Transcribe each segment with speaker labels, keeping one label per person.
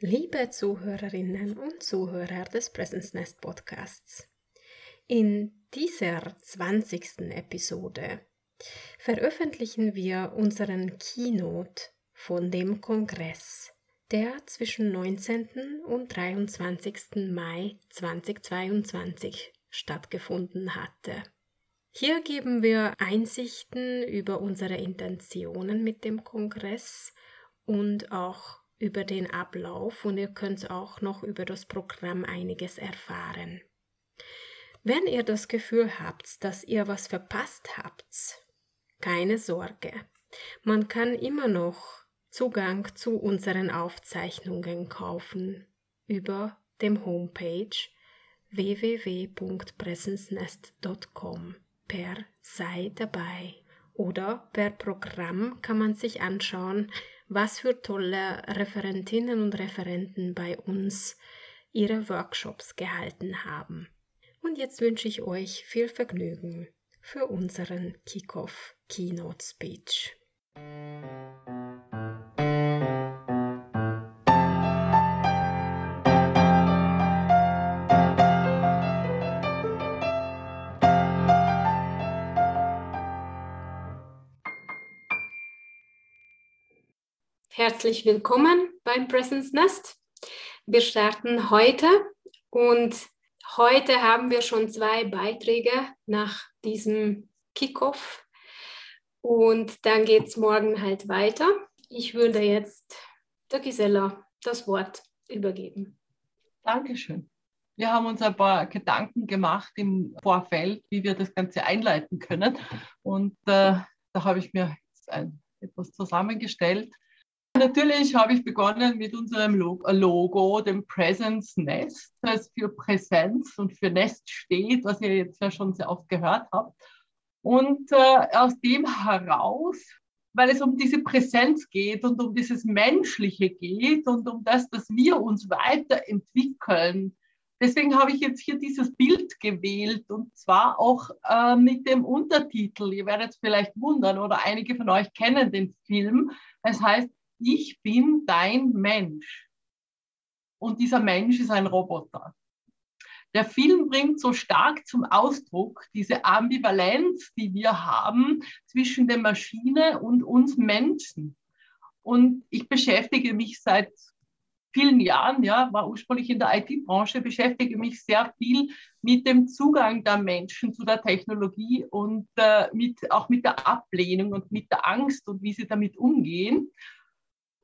Speaker 1: Liebe Zuhörerinnen und Zuhörer des Presence Nest Podcasts. In dieser 20. Episode veröffentlichen wir unseren Keynote von dem Kongress, der zwischen 19. und 23. Mai 2022 stattgefunden hatte. Hier geben wir Einsichten über unsere Intentionen mit dem Kongress und auch über den Ablauf und ihr könnt auch noch über das Programm einiges erfahren. Wenn ihr das Gefühl habt, dass ihr was verpasst habt, keine Sorge. Man kann immer noch Zugang zu unseren Aufzeichnungen kaufen über dem Homepage www.presencnest.com per Sei dabei oder per Programm kann man sich anschauen, was für tolle Referentinnen und Referenten bei uns ihre Workshops gehalten haben. Und jetzt wünsche ich euch viel Vergnügen für unseren Kickoff Keynote Speech. Herzlich willkommen beim Presence Nest. Wir starten heute und heute haben wir schon zwei Beiträge nach diesem Kickoff und dann geht es morgen halt weiter. Ich würde jetzt der Gisela das Wort übergeben.
Speaker 2: Dankeschön. Wir haben uns ein paar Gedanken gemacht im Vorfeld, wie wir das Ganze einleiten können. Und äh, da habe ich mir ein, etwas zusammengestellt, Natürlich habe ich begonnen mit unserem Logo, dem Presence Nest, das für Präsenz und für Nest steht, was ihr jetzt ja schon sehr oft gehört habt. Und äh, aus dem heraus, weil es um diese Präsenz geht und um dieses Menschliche geht und um das, dass wir uns weiterentwickeln. Deswegen habe ich jetzt hier dieses Bild gewählt und zwar auch äh, mit dem Untertitel. Ihr werdet es vielleicht wundern oder einige von euch kennen den Film. Es heißt ich bin dein Mensch. Und dieser Mensch ist ein Roboter. Der Film bringt so stark zum Ausdruck diese Ambivalenz, die wir haben zwischen der Maschine und uns Menschen. Und ich beschäftige mich seit vielen Jahren, ja, war ursprünglich in der IT-Branche, beschäftige mich sehr viel mit dem Zugang der Menschen zu der Technologie und äh, mit, auch mit der Ablehnung und mit der Angst und wie sie damit umgehen.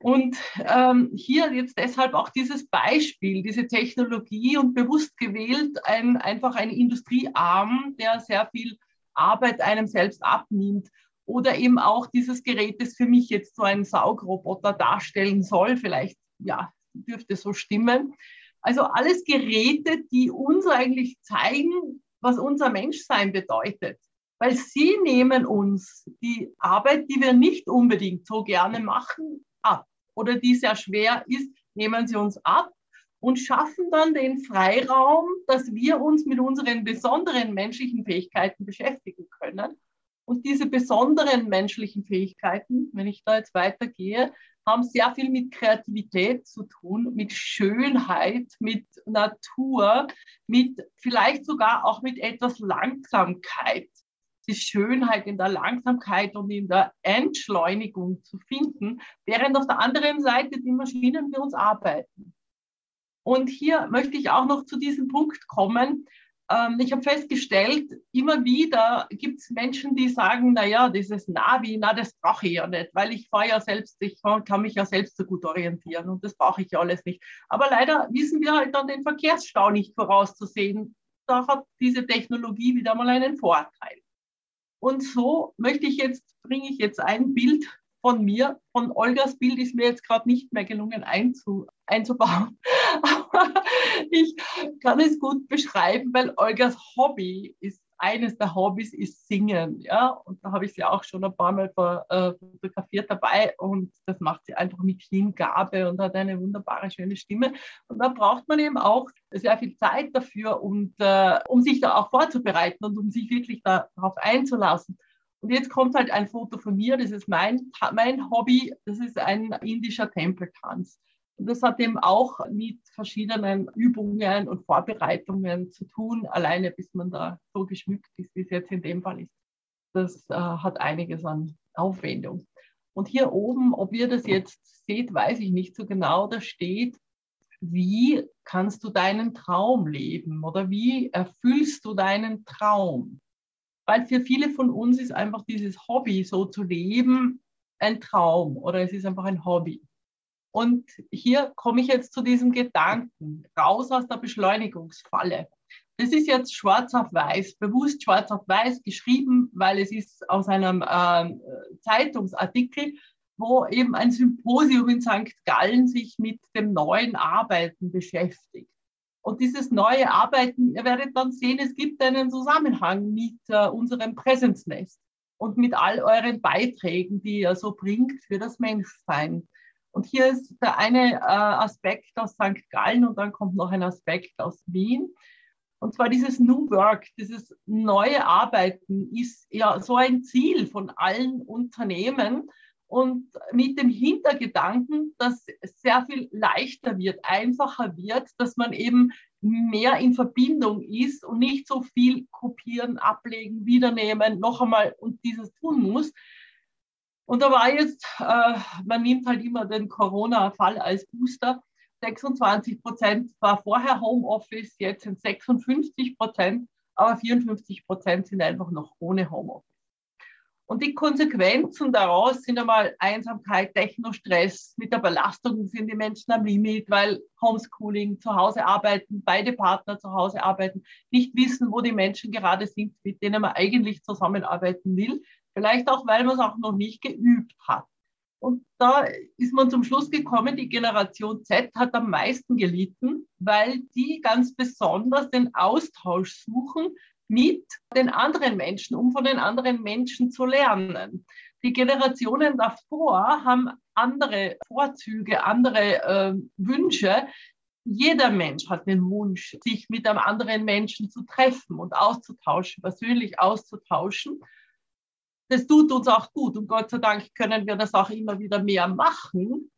Speaker 2: Und ähm, hier jetzt deshalb auch dieses Beispiel, diese Technologie und bewusst gewählt ein, einfach ein Industriearm, der sehr viel Arbeit einem selbst abnimmt. Oder eben auch dieses Gerät, das für mich jetzt so ein Saugroboter darstellen soll. Vielleicht, ja, dürfte so stimmen. Also alles Geräte, die uns eigentlich zeigen, was unser Menschsein bedeutet. Weil sie nehmen uns die Arbeit, die wir nicht unbedingt so gerne machen, ab oder die sehr schwer ist, nehmen sie uns ab und schaffen dann den Freiraum, dass wir uns mit unseren besonderen menschlichen Fähigkeiten beschäftigen können. Und diese besonderen menschlichen Fähigkeiten, wenn ich da jetzt weitergehe, haben sehr viel mit Kreativität zu tun, mit Schönheit, mit Natur, mit vielleicht sogar auch mit etwas Langsamkeit die Schönheit in der Langsamkeit und in der Entschleunigung zu finden, während auf der anderen Seite die Maschinen für uns arbeiten. Und hier möchte ich auch noch zu diesem Punkt kommen. Ähm, ich habe festgestellt, immer wieder gibt es Menschen, die sagen, naja, dieses Navi, na, das brauche ich ja nicht, weil ich fahre ja selbst, ich kann mich ja selbst so gut orientieren und das brauche ich ja alles nicht. Aber leider wissen wir halt dann den Verkehrsstau nicht vorauszusehen. Da hat diese Technologie wieder mal einen Vorteil. Und so möchte ich jetzt, bringe ich jetzt ein Bild von mir. Von Olgas Bild ist mir jetzt gerade nicht mehr gelungen einzu, einzubauen. Aber ich kann es gut beschreiben, weil Olgas Hobby ist eines der Hobbys ist Singen, ja, und da habe ich sie auch schon ein paar Mal äh, fotografiert dabei und das macht sie einfach mit Hingabe und hat eine wunderbare, schöne Stimme und da braucht man eben auch sehr viel Zeit dafür und äh, um sich da auch vorzubereiten und um sich wirklich darauf einzulassen. Und jetzt kommt halt ein Foto von mir, das ist mein, mein Hobby, das ist ein indischer Tempeltanz. Das hat eben auch mit verschiedenen Übungen und Vorbereitungen zu tun, alleine bis man da so geschmückt ist, wie es jetzt in dem Fall ist. Das äh, hat einiges an Aufwendung. Und hier oben, ob ihr das jetzt seht, weiß ich nicht so genau, da steht, wie kannst du deinen Traum leben oder wie erfüllst du deinen Traum? Weil für viele von uns ist einfach dieses Hobby so zu leben ein Traum oder es ist einfach ein Hobby. Und hier komme ich jetzt zu diesem Gedanken, raus aus der Beschleunigungsfalle. Das ist jetzt schwarz auf weiß, bewusst schwarz auf weiß geschrieben, weil es ist aus einem äh, Zeitungsartikel, wo eben ein Symposium in St. Gallen sich mit dem neuen Arbeiten beschäftigt. Und dieses neue Arbeiten, ihr werdet dann sehen, es gibt einen Zusammenhang mit äh, unserem Präsenznest und mit all euren Beiträgen, die ihr so bringt für das Menschsein. Und hier ist der eine äh, Aspekt aus St. Gallen und dann kommt noch ein Aspekt aus Wien. Und zwar dieses New Work, dieses neue Arbeiten ist ja so ein Ziel von allen Unternehmen und mit dem Hintergedanken, dass es sehr viel leichter wird, einfacher wird, dass man eben mehr in Verbindung ist und nicht so viel kopieren, ablegen, wiedernehmen, noch einmal und dieses tun muss. Und da war jetzt, äh, man nimmt halt immer den Corona-Fall als Booster. 26 Prozent war vorher Homeoffice, jetzt sind 56 Prozent, aber 54 Prozent sind einfach noch ohne Homeoffice. Und die Konsequenzen daraus sind einmal Einsamkeit, Technostress, mit der Belastung sind die Menschen am Limit, weil Homeschooling, zu Hause arbeiten, beide Partner zu Hause arbeiten, nicht wissen, wo die Menschen gerade sind, mit denen man eigentlich zusammenarbeiten will. Vielleicht auch, weil man es auch noch nicht geübt hat. Und da ist man zum Schluss gekommen, die Generation Z hat am meisten gelitten, weil die ganz besonders den Austausch suchen mit den anderen Menschen, um von den anderen Menschen zu lernen. Die Generationen davor haben andere Vorzüge, andere äh, Wünsche. Jeder Mensch hat den Wunsch, sich mit einem anderen Menschen zu treffen und auszutauschen, persönlich auszutauschen das tut uns auch gut und Gott sei Dank können wir das auch immer wieder mehr machen.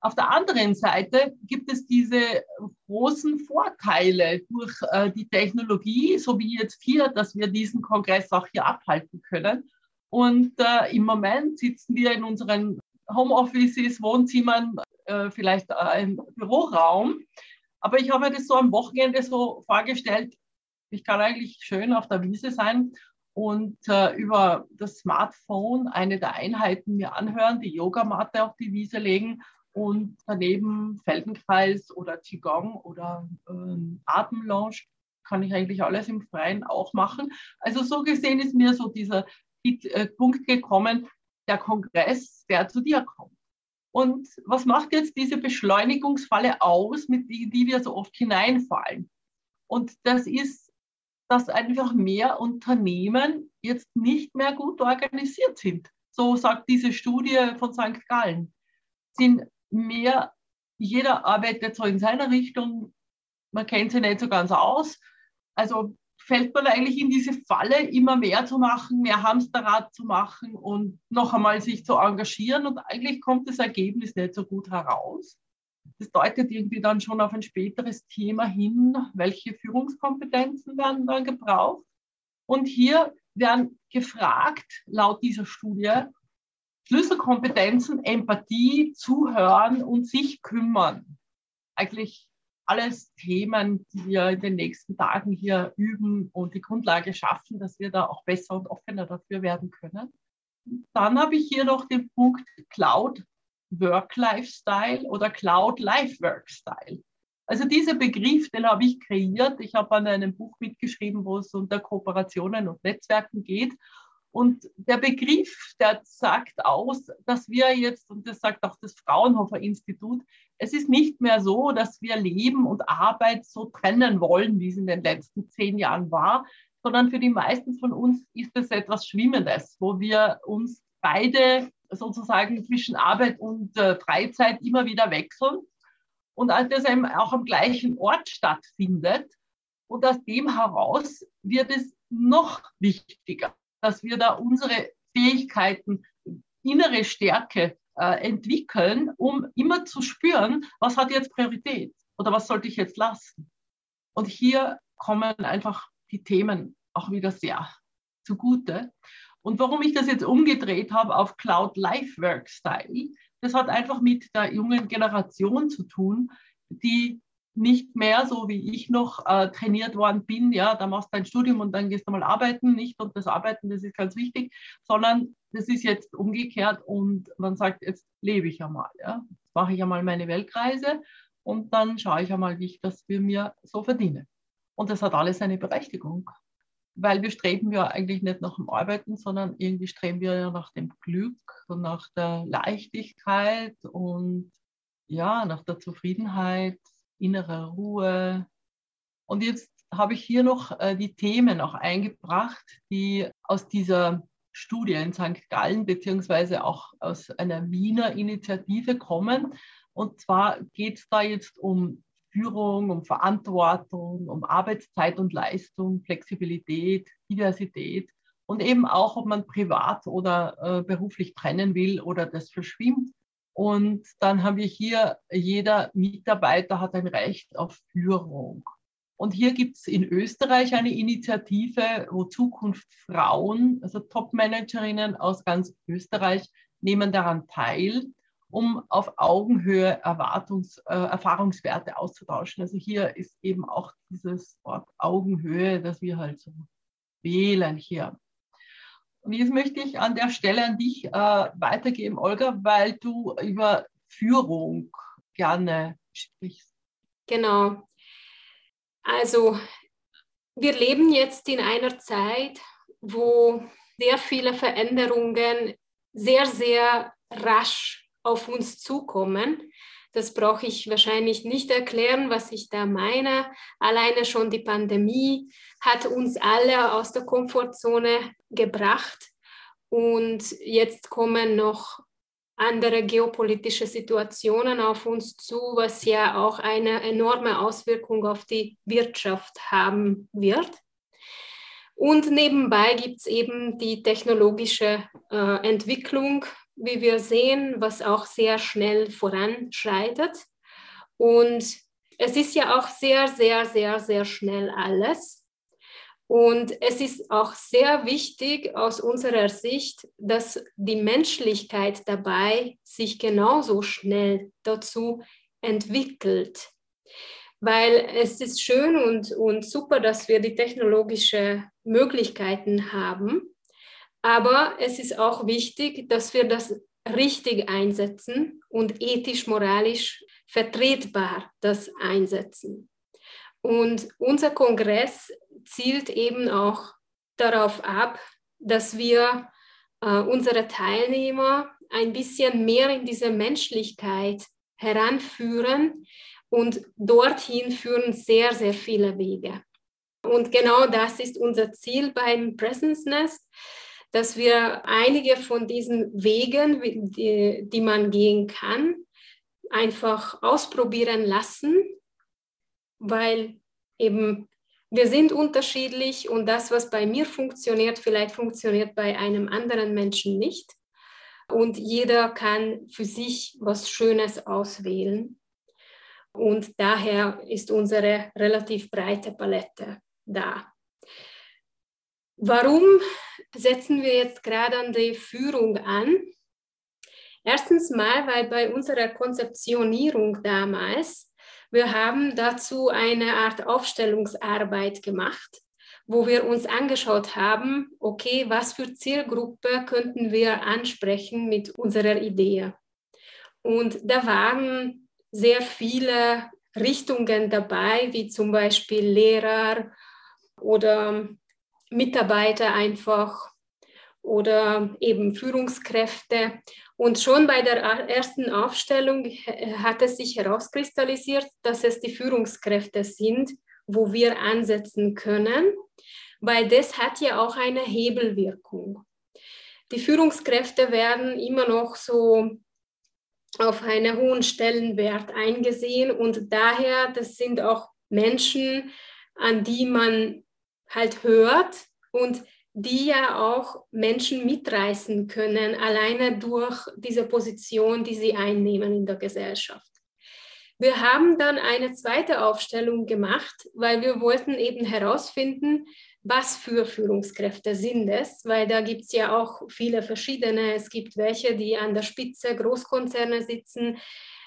Speaker 2: Auf der anderen Seite gibt es diese großen Vorteile durch äh, die Technologie, so wie jetzt hier, dass wir diesen Kongress auch hier abhalten können. Und äh, im Moment sitzen wir in unseren Homeoffices, Wohnzimmern, äh, vielleicht äh, im Büroraum. Aber ich habe mir das so am Wochenende so vorgestellt, ich kann eigentlich schön auf der Wiese sein und äh, über das Smartphone eine der Einheiten mir anhören, die Yogamatte auf die Wiese legen und daneben Feldenkreis oder Qigong oder ähm, Atemlounge kann ich eigentlich alles im Freien auch machen. Also so gesehen ist mir so dieser äh, Punkt gekommen, der Kongress, der zu dir kommt. Und was macht jetzt diese Beschleunigungsfalle aus, mit die, die wir so oft hineinfallen? Und das ist dass einfach mehr Unternehmen jetzt nicht mehr gut organisiert sind. So sagt diese Studie von St. Gallen. Sind mehr, jeder arbeitet so in seiner Richtung, man kennt sie nicht so ganz aus. Also fällt man eigentlich in diese Falle, immer mehr zu machen, mehr Hamsterrad zu machen und noch einmal sich zu engagieren und eigentlich kommt das Ergebnis nicht so gut heraus. Das deutet irgendwie dann schon auf ein späteres Thema hin, welche Führungskompetenzen werden dann gebraucht. Und hier werden gefragt, laut dieser Studie, Schlüsselkompetenzen, Empathie, Zuhören und sich kümmern. Eigentlich alles Themen, die wir in den nächsten Tagen hier üben und die Grundlage schaffen, dass wir da auch besser und offener dafür werden können. Dann habe ich hier noch den Punkt Cloud Work-Life-Style oder Cloud-Life-Work-Style. Also dieser Begriff, den habe ich kreiert. Ich habe an einem Buch mitgeschrieben, wo es unter Kooperationen und Netzwerken geht. Und der Begriff, der sagt aus, dass wir jetzt, und das sagt auch das Fraunhofer Institut, es ist nicht mehr so, dass wir Leben und Arbeit so trennen wollen, wie es in den letzten zehn Jahren war, sondern für die meisten von uns ist es etwas Schwimmendes, wo wir uns beide sozusagen zwischen Arbeit und äh, Freizeit immer wieder wechseln und das eben auch am gleichen Ort stattfindet. Und aus dem heraus wird es noch wichtiger, dass wir da unsere Fähigkeiten, innere Stärke äh, entwickeln, um immer zu spüren, was hat jetzt Priorität oder was sollte ich jetzt lassen. Und hier kommen einfach die Themen auch wieder sehr zugute. Und warum ich das jetzt umgedreht habe auf Cloud Life Work Style, das hat einfach mit der jungen Generation zu tun, die nicht mehr so wie ich noch äh, trainiert worden bin, ja, da machst du dein Studium und dann gehst du mal arbeiten, nicht? Und das Arbeiten, das ist ganz wichtig, sondern das ist jetzt umgekehrt und man sagt, jetzt lebe ich einmal, ja, mache ich einmal meine Weltreise und dann schaue ich einmal, wie ich das für mir so verdiene. Und das hat alles eine Berechtigung, weil wir streben ja eigentlich nicht nach dem Arbeiten, sondern irgendwie streben wir ja nach dem Glück und nach der Leichtigkeit und ja, nach der Zufriedenheit innere Ruhe. Und jetzt habe ich hier noch äh, die Themen auch eingebracht, die aus dieser Studie in St. Gallen beziehungsweise auch aus einer Wiener Initiative kommen. Und zwar geht es da jetzt um Führung, um Verantwortung, um Arbeitszeit und Leistung, Flexibilität, Diversität und eben auch, ob man privat oder äh, beruflich trennen will oder das verschwimmt. Und dann haben wir hier, jeder Mitarbeiter hat ein Recht auf Führung. Und hier gibt es in Österreich eine Initiative, wo Zukunft Frauen, also Top-Managerinnen aus ganz Österreich, nehmen daran teil, um auf Augenhöhe Erwartungs, äh, Erfahrungswerte auszutauschen. Also hier ist eben auch dieses Wort Augenhöhe, das wir halt so wählen hier. Und jetzt möchte ich an der Stelle an dich äh, weitergeben, Olga, weil du über Führung gerne sprichst.
Speaker 1: Genau. Also wir leben jetzt in einer Zeit, wo sehr viele Veränderungen sehr, sehr rasch auf uns zukommen. Das brauche ich wahrscheinlich nicht erklären, was ich da meine. Alleine schon die Pandemie hat uns alle aus der Komfortzone gebracht. Und jetzt kommen noch andere geopolitische Situationen auf uns zu, was ja auch eine enorme Auswirkung auf die Wirtschaft haben wird. Und nebenbei gibt es eben die technologische äh, Entwicklung, wie wir sehen, was auch sehr schnell voranschreitet. Und es ist ja auch sehr, sehr, sehr, sehr schnell alles. Und es ist auch sehr wichtig aus unserer Sicht, dass die Menschlichkeit dabei sich genauso schnell dazu entwickelt. Weil es ist schön und, und super, dass wir die technologischen Möglichkeiten haben. Aber es ist auch wichtig, dass wir das richtig einsetzen und ethisch, moralisch vertretbar das einsetzen. Und unser Kongress zielt eben auch darauf ab, dass wir äh, unsere Teilnehmer ein bisschen mehr in diese Menschlichkeit heranführen und dorthin führen sehr, sehr viele Wege. Und genau das ist unser Ziel beim Presence Nest, dass wir einige von diesen Wegen, die, die man gehen kann, einfach ausprobieren lassen, weil eben wir sind unterschiedlich und das, was bei mir funktioniert, vielleicht funktioniert bei einem anderen Menschen nicht. Und jeder kann für sich was Schönes auswählen. Und daher ist unsere relativ breite Palette da. Warum setzen wir jetzt gerade an die Führung an? Erstens mal, weil bei unserer Konzeptionierung damals, wir haben dazu eine Art Aufstellungsarbeit gemacht, wo wir uns angeschaut haben, okay, was für Zielgruppe könnten wir ansprechen mit unserer Idee. Und da waren sehr viele Richtungen dabei, wie zum Beispiel Lehrer oder Mitarbeiter einfach oder eben Führungskräfte. Und schon bei der ersten Aufstellung hat es sich herauskristallisiert, dass es die Führungskräfte sind, wo wir ansetzen können, weil das hat ja auch eine Hebelwirkung. Die Führungskräfte werden immer noch so auf einen hohen Stellenwert eingesehen und daher, das sind auch Menschen, an die man halt hört und die ja auch Menschen mitreißen können, alleine durch diese Position, die sie einnehmen in der Gesellschaft. Wir haben dann eine zweite Aufstellung gemacht, weil wir wollten eben herausfinden, was für Führungskräfte sind es, weil da gibt es ja auch viele verschiedene. Es gibt welche, die an der Spitze Großkonzerne sitzen,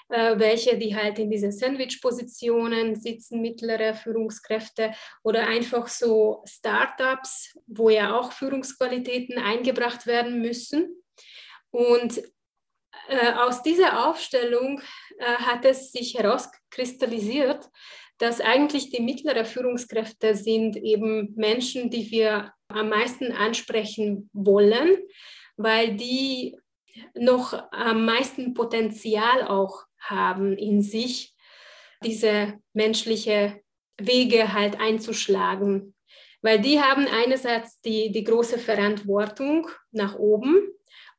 Speaker 1: äh, welche, die halt in diese Sandwich-Positionen sitzen, mittlere Führungskräfte oder einfach so Startups, wo ja auch Führungsqualitäten eingebracht werden müssen. Und äh, aus dieser Aufstellung äh, hat es sich herauskristallisiert, dass eigentlich die mittleren Führungskräfte sind eben Menschen, die wir am meisten ansprechen wollen, weil die noch am meisten Potenzial auch haben in sich, diese menschliche Wege halt einzuschlagen. Weil die haben einerseits die, die große Verantwortung nach oben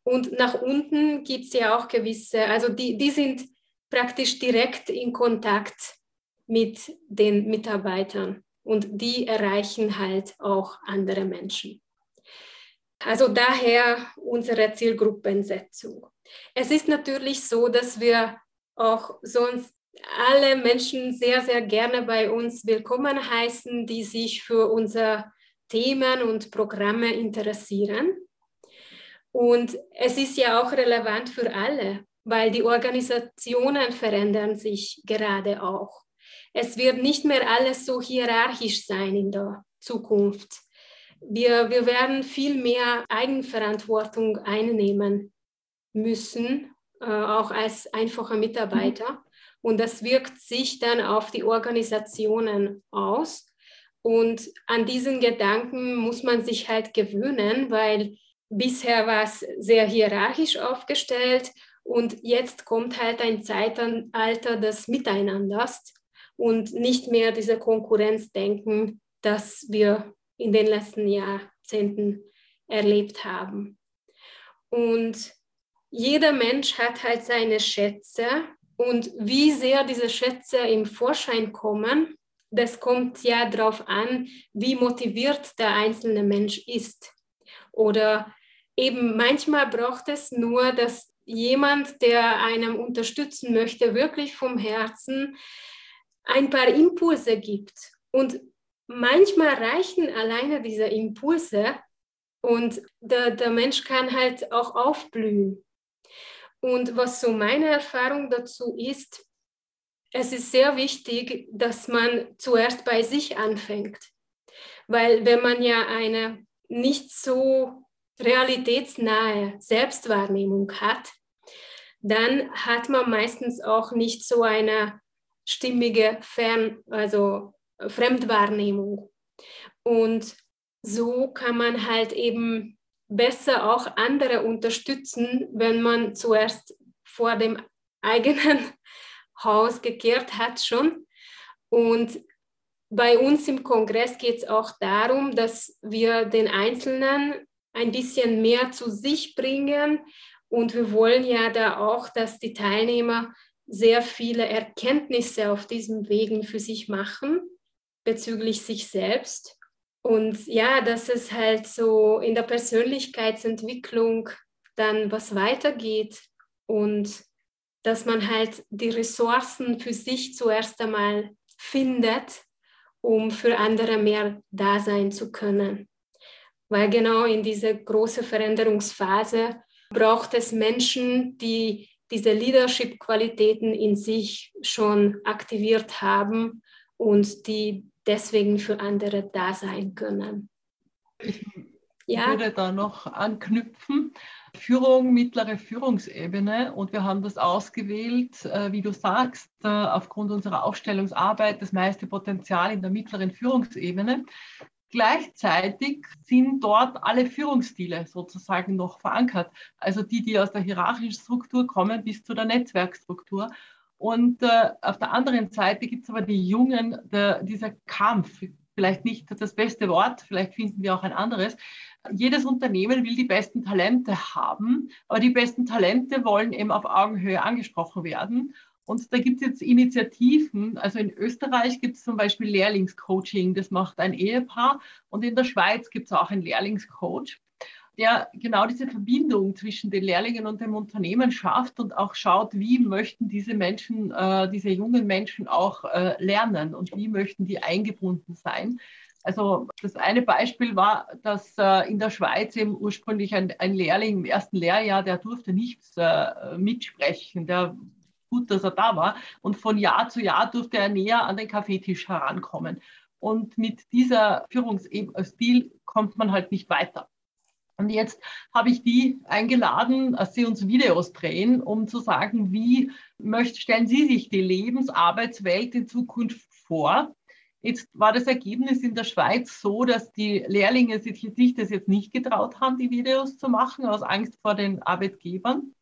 Speaker 1: und nach unten gibt es ja auch gewisse, also die, die sind praktisch direkt in Kontakt mit den Mitarbeitern und die erreichen halt auch andere Menschen. Also daher unsere Zielgruppensetzung. Es ist natürlich so, dass wir auch sonst alle Menschen sehr, sehr gerne bei uns willkommen heißen, die sich für unsere Themen und Programme interessieren. Und es ist ja auch relevant für alle, weil die Organisationen verändern sich gerade auch. Es wird nicht mehr alles so hierarchisch sein in der Zukunft. Wir, wir werden viel mehr Eigenverantwortung einnehmen müssen auch als einfacher Mitarbeiter. Und das wirkt sich dann auf die Organisationen aus. Und an diesen Gedanken muss man sich halt gewöhnen, weil bisher war es sehr hierarchisch aufgestellt und jetzt kommt halt ein Zeitalter des Miteinanders und nicht mehr diese Konkurrenzdenken, das wir in den letzten Jahrzehnten erlebt haben. Und jeder Mensch hat halt seine Schätze und wie sehr diese Schätze im Vorschein kommen, das kommt ja darauf an, wie motiviert der einzelne Mensch ist. Oder eben manchmal braucht es nur, dass jemand, der einem unterstützen möchte, wirklich vom Herzen ein paar Impulse gibt. Und manchmal reichen alleine diese Impulse und der, der Mensch kann halt auch aufblühen. Und was so meine Erfahrung dazu ist, es ist sehr wichtig, dass man zuerst bei sich anfängt. Weil wenn man ja eine nicht so realitätsnahe Selbstwahrnehmung hat, dann hat man meistens auch nicht so eine stimmige Fern, also Fremdwahrnehmung. Und so kann man halt eben besser auch andere unterstützen, wenn man zuerst vor dem eigenen Haus gekehrt hat schon. Und bei uns im Kongress geht es auch darum, dass wir den Einzelnen ein bisschen mehr zu sich bringen. Und wir wollen ja da auch, dass die Teilnehmer sehr viele Erkenntnisse auf diesem Wegen für sich machen bezüglich sich selbst und ja, dass es halt so in der Persönlichkeitsentwicklung dann was weitergeht und dass man halt die Ressourcen für sich zuerst einmal findet, um für andere mehr da sein zu können. Weil genau in dieser großen Veränderungsphase braucht es Menschen, die diese Leadership-Qualitäten in sich schon aktiviert haben und die deswegen für andere da sein können.
Speaker 2: Ich ja. würde da noch anknüpfen. Führung, mittlere Führungsebene und wir haben das ausgewählt, äh, wie du sagst, äh, aufgrund unserer Aufstellungsarbeit das meiste Potenzial in der mittleren Führungsebene. Gleichzeitig sind dort alle Führungsstile sozusagen noch verankert, also die, die aus der hierarchischen Struktur kommen bis zu der Netzwerkstruktur. Und äh, auf der anderen Seite gibt es aber die Jungen, der, dieser Kampf, vielleicht nicht das beste Wort, vielleicht finden wir auch ein anderes. Jedes Unternehmen will die besten Talente haben, aber die besten Talente wollen eben auf Augenhöhe angesprochen werden. Und da gibt es jetzt Initiativen. Also in Österreich gibt es zum Beispiel Lehrlingscoaching, das macht ein Ehepaar. Und in der Schweiz gibt es auch einen Lehrlingscoach, der genau diese Verbindung zwischen den Lehrlingen und dem Unternehmen schafft und auch schaut, wie möchten diese Menschen, äh, diese jungen Menschen auch äh, lernen und wie möchten die eingebunden sein. Also das eine Beispiel war, dass äh, in der Schweiz eben ursprünglich ein, ein, Lehrling im ersten Lehrjahr, der durfte nichts äh, mitsprechen, der gut, dass er da war. Und von Jahr zu Jahr durfte er näher an den Kaffeetisch herankommen. Und mit dieser Führungsstil kommt man halt nicht weiter. Und jetzt habe ich die eingeladen, dass sie uns Videos drehen, um zu sagen, wie möcht, stellen Sie sich die Lebensarbeitswelt in Zukunft vor? Jetzt war das Ergebnis in der Schweiz so, dass die Lehrlinge sich das jetzt nicht getraut haben, die Videos zu machen, aus Angst vor den Arbeitgebern.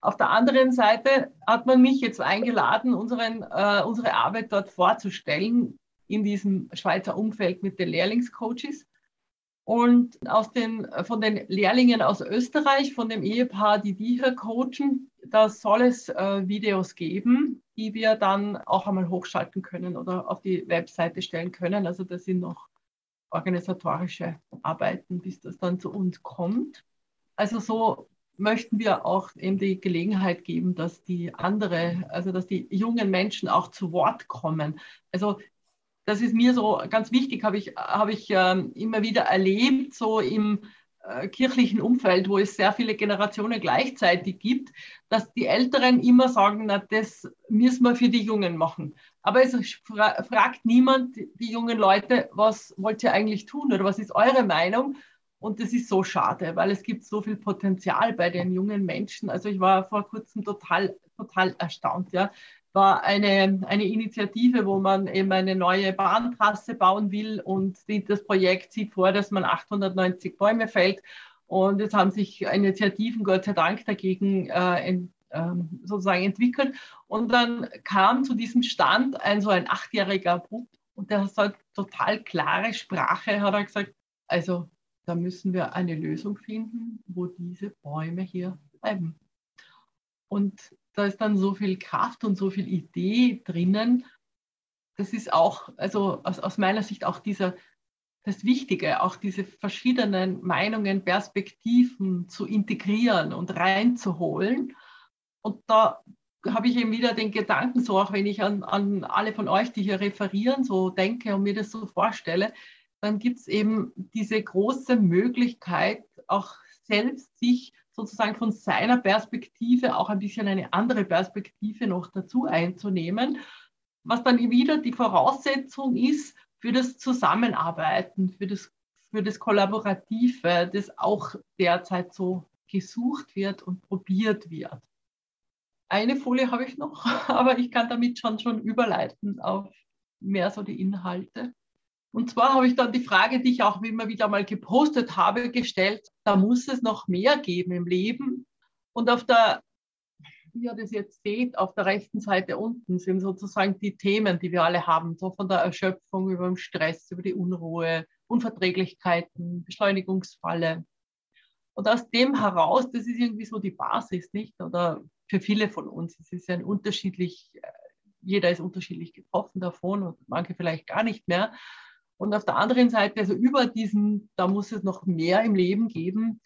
Speaker 2: Auf der anderen Seite hat man mich jetzt eingeladen, unseren, äh, unsere Arbeit dort vorzustellen in diesem Schweizer Umfeld mit den Lehrlingscoaches. Und aus den, von den Lehrlingen aus Österreich, von dem Ehepaar, die die hier coachen, da soll es äh, Videos geben, die wir dann auch einmal hochschalten können oder auf die Webseite stellen können. Also das sind noch organisatorische Arbeiten, bis das dann zu uns kommt. Also so möchten wir auch eben die Gelegenheit geben, dass die andere, also dass die jungen Menschen auch zu Wort kommen. Also das ist mir so ganz wichtig, habe ich, habe ich ähm, immer wieder erlebt, so im äh, kirchlichen Umfeld, wo es sehr viele Generationen gleichzeitig gibt, dass die Älteren immer sagen, na, das müssen wir für die Jungen machen. Aber es fra fragt niemand die jungen Leute, was wollt ihr eigentlich tun oder was ist eure Meinung? Und das ist so schade, weil es gibt so viel Potenzial bei den jungen Menschen. Also ich war vor kurzem total, total erstaunt. Ja. War eine, eine Initiative, wo man eben eine neue Bahntrasse bauen will und die, das Projekt sieht vor, dass man 890 Bäume fällt. Und es haben sich Initiativen, Gott sei Dank, dagegen äh, in, ähm, sozusagen entwickelt. Und dann kam zu diesem Stand ein so ein achtjähriger Bub und der hat total klare Sprache, hat er gesagt, also da müssen wir eine Lösung finden, wo diese Bäume hier bleiben. Und da ist dann so viel Kraft und so viel Idee drinnen. Das ist auch, also aus, aus meiner Sicht auch dieser, das Wichtige, auch diese verschiedenen Meinungen, Perspektiven zu integrieren und reinzuholen. Und da habe ich eben wieder den Gedanken, so auch wenn ich an, an alle von euch, die hier referieren, so denke und mir das so vorstelle, dann gibt es eben diese große Möglichkeit, auch selbst sich sozusagen von seiner Perspektive auch ein bisschen eine andere Perspektive noch dazu einzunehmen, was dann wieder die Voraussetzung ist für das Zusammenarbeiten, für das, für das Kollaborative, das auch derzeit so gesucht wird und probiert wird. Eine Folie habe ich noch, aber ich kann damit schon, schon überleiten auf mehr so die Inhalte. Und zwar habe ich dann die Frage, die ich auch immer wieder mal gepostet habe, gestellt, da muss es noch mehr geben im Leben. Und auf der, wie ihr das jetzt seht, auf der rechten Seite unten sind sozusagen die Themen, die wir alle haben, so von der Erschöpfung über den Stress, über die Unruhe, Unverträglichkeiten, Beschleunigungsfalle. Und aus dem heraus, das ist irgendwie so die Basis, nicht? Oder für viele von uns, es ist ein unterschiedlich, jeder ist unterschiedlich getroffen davon und manche vielleicht gar nicht mehr. Und auf der anderen Seite, also über diesen, da muss es noch mehr im Leben geben,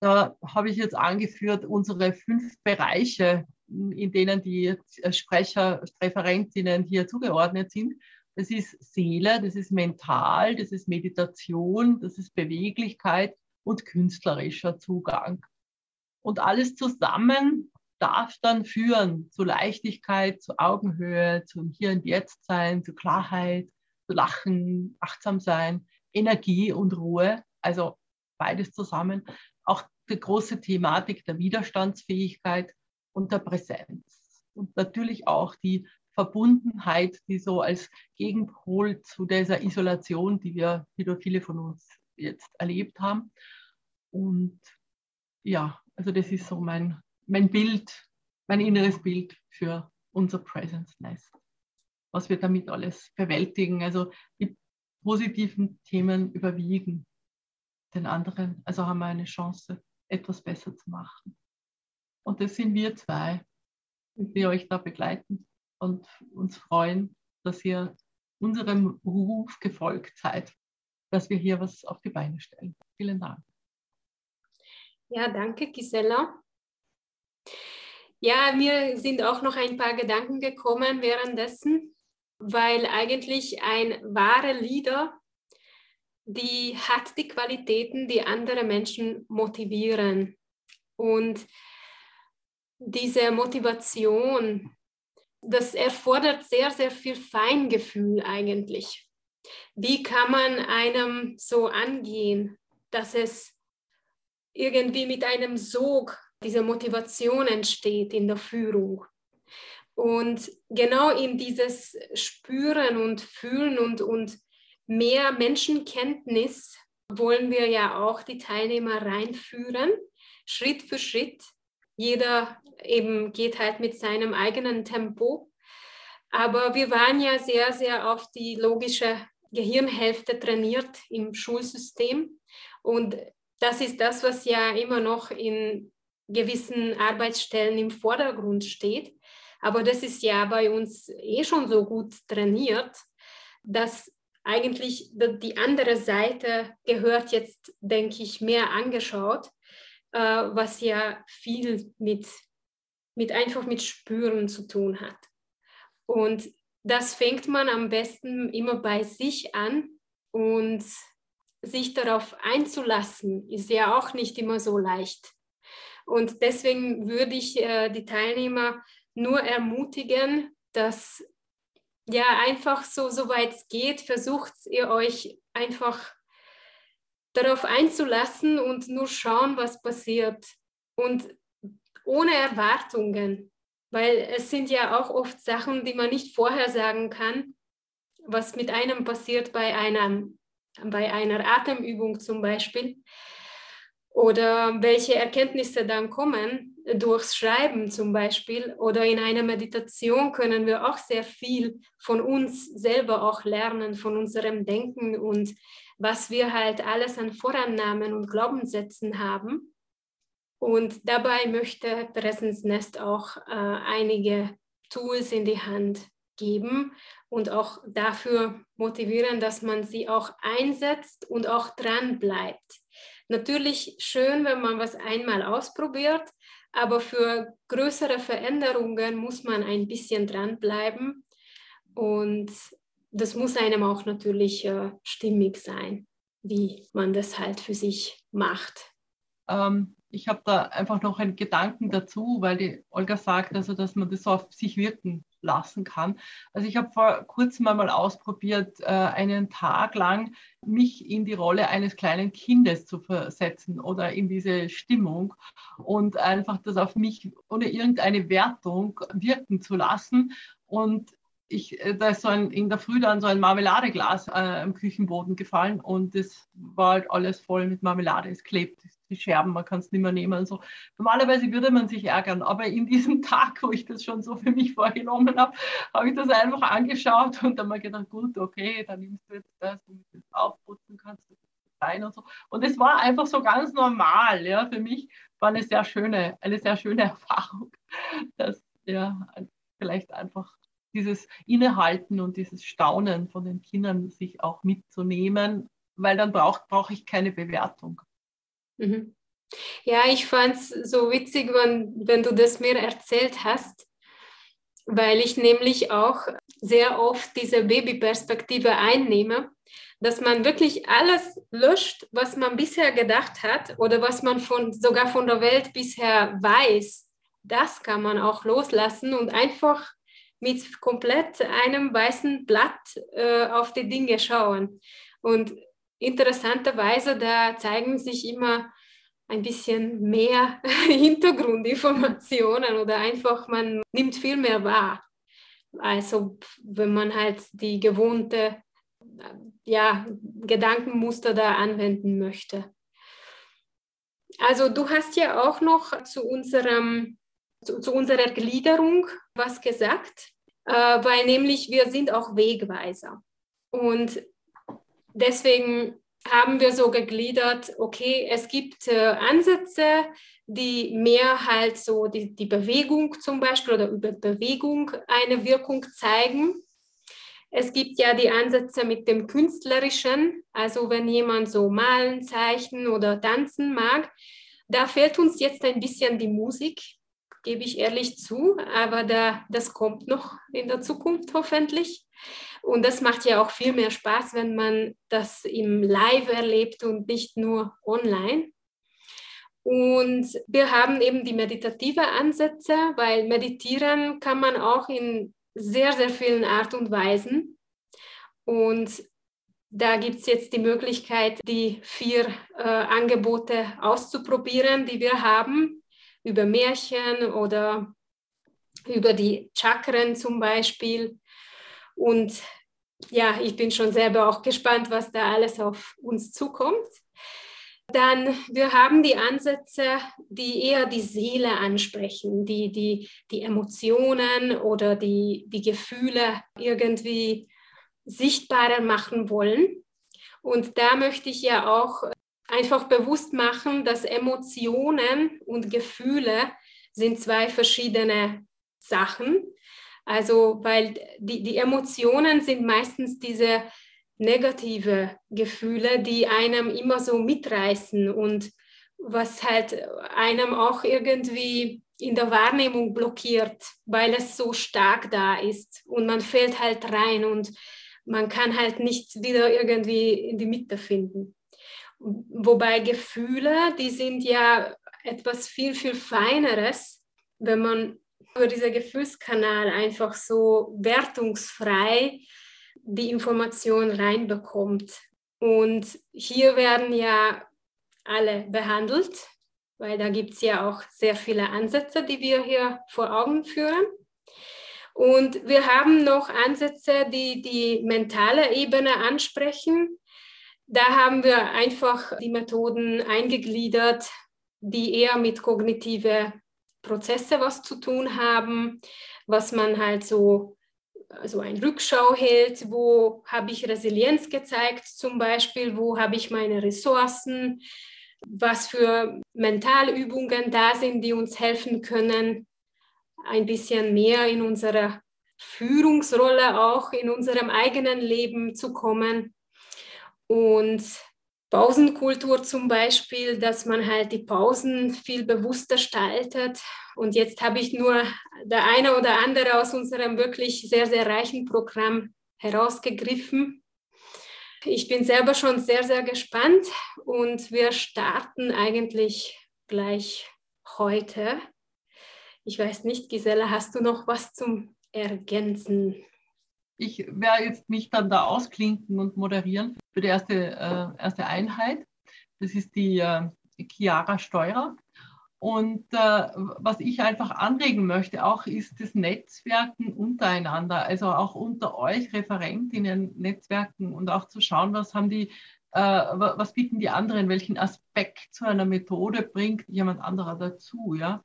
Speaker 2: da habe ich jetzt angeführt unsere fünf Bereiche, in denen die Sprecher, Referentinnen hier zugeordnet sind. Das ist Seele, das ist mental, das ist Meditation, das ist Beweglichkeit und künstlerischer Zugang. Und alles zusammen darf dann führen zu Leichtigkeit, zu Augenhöhe, zum Hier und Jetzt sein, zu Klarheit, Lachen, achtsam sein, Energie und Ruhe, also beides zusammen. Auch die große Thematik der Widerstandsfähigkeit und der Präsenz. Und natürlich auch die Verbundenheit, die so als Gegenpol zu dieser Isolation, die wir, die viele von uns jetzt erlebt haben. Und ja, also das ist so mein, mein Bild, mein inneres Bild für unser Presence Nest was wir damit alles bewältigen. Also die positiven Themen überwiegen den anderen. Also haben wir eine Chance, etwas besser zu machen. Und das sind wir zwei, die euch da begleiten und uns freuen, dass ihr unserem Ruf gefolgt seid, dass wir hier was auf die Beine stellen. Vielen Dank.
Speaker 1: Ja, danke, Gisela. Ja, mir sind auch noch ein paar Gedanken gekommen währenddessen, weil eigentlich ein wahrer Leader, die hat die Qualitäten, die andere Menschen motivieren. Und diese Motivation, das erfordert sehr, sehr viel Feingefühl eigentlich. Wie kann man einem so angehen, dass es irgendwie mit einem Sog diese Motivation entsteht in der Führung? Und genau in dieses Spüren und Fühlen und, und mehr Menschenkenntnis wollen wir ja auch die Teilnehmer reinführen, Schritt für Schritt. Jeder eben geht halt mit seinem eigenen Tempo. Aber wir waren ja sehr, sehr auf die logische Gehirnhälfte trainiert im Schulsystem. Und das ist das, was ja immer noch in gewissen Arbeitsstellen im Vordergrund steht. Aber das ist ja bei uns eh schon so gut trainiert, dass eigentlich die andere Seite gehört jetzt, denke ich, mehr angeschaut, äh, was ja viel mit, mit einfach mit Spüren zu tun hat. Und das fängt man am besten immer bei sich an und sich darauf einzulassen, ist ja auch nicht immer so leicht. Und deswegen würde ich äh, die Teilnehmer nur ermutigen, dass ja einfach so, soweit es geht, versucht ihr euch einfach darauf einzulassen und nur schauen, was passiert. Und ohne Erwartungen, weil es sind ja auch oft Sachen, die man nicht vorhersagen kann, was mit einem passiert bei, einem, bei einer Atemübung zum Beispiel oder welche Erkenntnisse dann kommen durchs Schreiben zum Beispiel oder in einer Meditation können wir auch sehr viel von uns selber auch lernen, von unserem Denken und was wir halt alles an Vorannahmen und Glaubenssätzen haben. Und dabei möchte Presence Nest auch äh, einige Tools in die Hand geben und auch dafür motivieren, dass man sie auch einsetzt und auch dran bleibt. Natürlich schön, wenn man was einmal ausprobiert, aber für größere Veränderungen muss man ein bisschen dranbleiben und das muss einem auch natürlich äh, stimmig sein, wie man das halt für sich macht.
Speaker 2: Ähm, ich habe da einfach noch einen Gedanken dazu, weil die Olga sagt, also, dass man das auf sich wirken lassen kann. Also ich habe vor kurzem einmal ausprobiert, äh, einen Tag lang mich in die Rolle eines kleinen Kindes zu versetzen oder in diese Stimmung und einfach das auf mich ohne irgendeine Wertung wirken zu lassen. Und ich, äh, da ist so ein, in der Früh dann so ein Marmeladeglas äh, am Küchenboden gefallen und es war halt alles voll mit Marmelade. Es klebt, die Scherben, man kann es nicht mehr nehmen und so. Normalerweise würde man sich ärgern, aber in diesem Tag, wo ich das schon so für mich vorgenommen habe, habe ich das einfach angeschaut und dann mal gedacht, gut, okay, dann nimmst du jetzt das, damit du es aufputzen kannst, sein und so. Und es war einfach so ganz normal, ja, für mich war eine sehr schöne, eine sehr schöne Erfahrung, dass ja vielleicht einfach dieses Innehalten und dieses Staunen von den Kindern sich auch mitzunehmen, weil dann brauche brauch ich keine Bewertung.
Speaker 1: Mhm. Ja, ich fand es so witzig, wenn, wenn du das mir erzählt hast, weil ich nämlich auch sehr oft diese Babyperspektive einnehme, dass man wirklich alles löscht, was man bisher gedacht hat oder was man von, sogar von der Welt bisher weiß. Das kann man auch loslassen und einfach mit komplett einem weißen Blatt äh, auf die Dinge schauen. Und interessanterweise, da zeigen sich immer ein bisschen mehr Hintergrundinformationen oder einfach man nimmt viel mehr wahr. Also wenn man halt die gewohnte ja, Gedankenmuster da anwenden möchte. Also du hast ja auch noch zu unserem zu, zu unserer Gliederung was gesagt, äh, weil nämlich wir sind auch Wegweiser. Und deswegen haben wir so gegliedert, okay, es gibt äh, Ansätze, die mehr halt so die, die Bewegung zum Beispiel oder über Bewegung eine Wirkung zeigen. Es gibt ja die Ansätze mit dem Künstlerischen, also wenn jemand so malen, zeichnen oder tanzen mag, da fehlt uns jetzt ein bisschen die Musik, gebe ich ehrlich zu, aber da, das kommt noch in der Zukunft hoffentlich. Und das macht ja auch viel mehr Spaß, wenn man das im Live erlebt und nicht nur online. Und wir haben eben die meditative Ansätze, weil meditieren kann man auch in sehr, sehr vielen Art und Weisen. Und da gibt es jetzt die Möglichkeit, die vier äh, Angebote auszuprobieren, die wir haben, über Märchen oder über die Chakren zum Beispiel. Und ja, ich bin schon selber auch gespannt, was da alles auf uns zukommt. Dann, wir haben die Ansätze, die eher die Seele ansprechen, die die, die Emotionen oder die, die Gefühle irgendwie sichtbarer machen wollen. Und da möchte ich ja auch einfach bewusst machen, dass Emotionen und Gefühle sind zwei verschiedene Sachen. Also, weil die, die Emotionen sind meistens diese negative Gefühle, die einem immer so mitreißen und was halt einem auch irgendwie in der Wahrnehmung blockiert, weil es so stark da ist und man fällt halt rein und man kann halt nicht wieder irgendwie in die Mitte finden. Wobei Gefühle, die sind ja etwas viel, viel Feineres, wenn man über diesen Gefühlskanal einfach so wertungsfrei die Information reinbekommt. Und hier werden ja alle behandelt, weil da gibt es ja auch sehr viele Ansätze, die wir hier vor Augen führen. Und wir haben noch Ansätze, die die mentale Ebene ansprechen. Da haben wir einfach die Methoden eingegliedert, die eher mit kognitive Prozesse was zu tun haben, was man halt so so ein Rückschau hält, wo habe ich Resilienz gezeigt zum Beispiel, wo habe ich meine Ressourcen, was für Mentalübungen da sind, die uns helfen können, ein bisschen mehr in unsere Führungsrolle auch in unserem eigenen Leben zu kommen. Und Pausenkultur zum Beispiel, dass man halt die Pausen viel bewusster gestaltet. Und jetzt habe ich nur der eine oder andere aus unserem wirklich sehr, sehr reichen Programm herausgegriffen. Ich bin selber schon sehr, sehr gespannt und wir starten eigentlich gleich heute. Ich weiß nicht, Gisela, hast du noch was zum Ergänzen?
Speaker 2: Ich werde jetzt mich dann da ausklinken und moderieren für die erste, äh, erste Einheit. Das ist die äh, Chiara Steurer. Und äh, was ich einfach anregen möchte auch, ist das Netzwerken untereinander, also auch unter euch Referentinnen Netzwerken und auch zu schauen, was haben die, äh, was bieten die anderen, welchen Aspekt zu einer Methode bringt jemand anderer dazu, ja.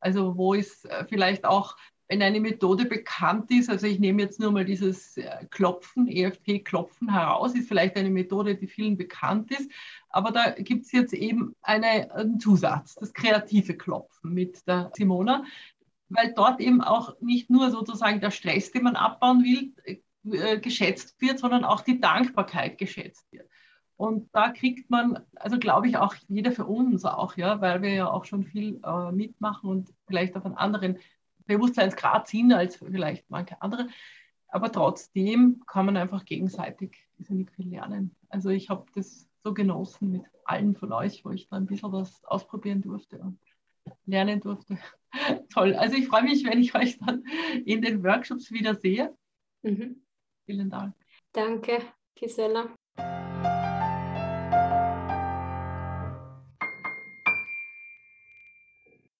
Speaker 2: Also wo ist äh, vielleicht auch, wenn eine Methode bekannt ist, also ich nehme jetzt nur mal dieses äh, Klopfen, EFT-Klopfen heraus, ist vielleicht eine Methode, die vielen bekannt ist, aber da gibt es jetzt eben eine, einen Zusatz, das kreative Klopfen mit der Simona, weil dort eben auch nicht nur sozusagen der Stress, den man abbauen will, äh, geschätzt wird, sondern auch die Dankbarkeit geschätzt wird. Und da kriegt man, also glaube ich auch jeder für uns auch, ja, weil wir ja auch schon viel äh, mitmachen und vielleicht auf einen anderen Bewusstseinsgrad sind als vielleicht manche andere. Aber trotzdem kann man einfach gegenseitig irrsinnig viel lernen. Also ich habe das so genossen mit allen von euch, wo ich da ein bisschen was ausprobieren durfte und lernen durfte. Toll. Also ich freue mich, wenn ich euch dann in den Workshops wieder sehe. Mhm. Vielen Dank.
Speaker 1: Danke, Gisela.